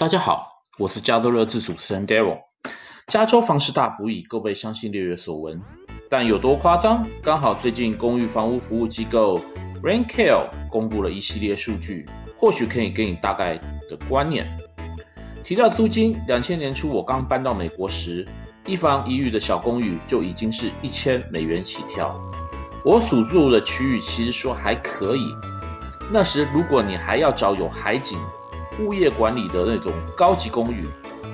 大家好，我是加州热刺主持人 Daryl。加州房市大不易，够被相信略有所闻，但有多夸张？刚好最近公寓房屋服务机构 RentCare 公布了一系列数据，或许可以给你大概的观念。提到租金，两千年初我刚搬到美国时，一房一浴的小公寓就已经是一千美元起跳。我所住的区域其实说还可以，那时如果你还要找有海景。物业管理的那种高级公寓，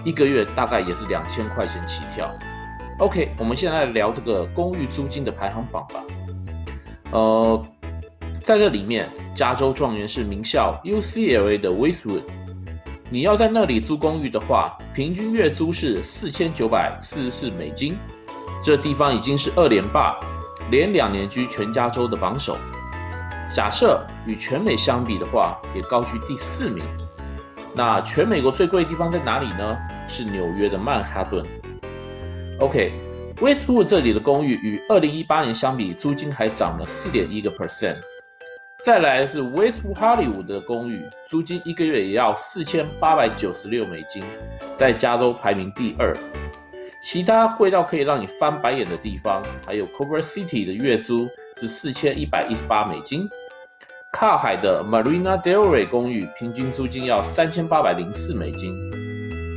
一个月大概也是两千块钱起跳。OK，我们现在来聊这个公寓租金的排行榜吧。呃，在这里面，加州状元是名校 UCLA 的 Westwood。你要在那里租公寓的话，平均月租是四千九百四十四美金。这地方已经是二连霸，连两年居全加州的榜首。假设与全美相比的话，也高居第四名。那全美国最贵的地方在哪里呢？是纽约的曼哈顿。OK，Westwood 这里的公寓与二零一八年相比，租金还涨了四点一个 percent。再来是 Westwood 好莱坞的公寓，租金一个月也要四千八百九十六美金，在加州排名第二。其他贵到可以让你翻白眼的地方，还有 Culver City 的月租是四千一百一十八美金。靠海的 Marina Del Rey 公寓平均租金要三千八百零四美金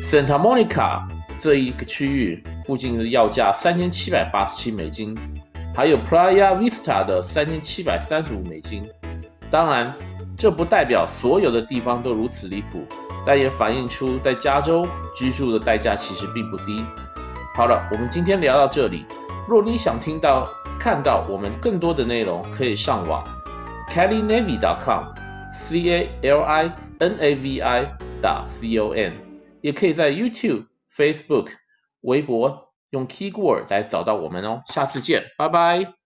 ，Santa Monica 这一个区域附近的要价三千七百八十七美金，还有 Playa Vista 的三千七百三十五美金。当然，这不代表所有的地方都如此离谱，但也反映出在加州居住的代价其实并不低。好了，我们今天聊到这里。若你想听到、看到我们更多的内容，可以上网。CaliNavi.com，C A L I N A V I 打 C O M，也可以在 YouTube、Facebook、微博用 Keyword 来找到我们哦。下次见，拜拜。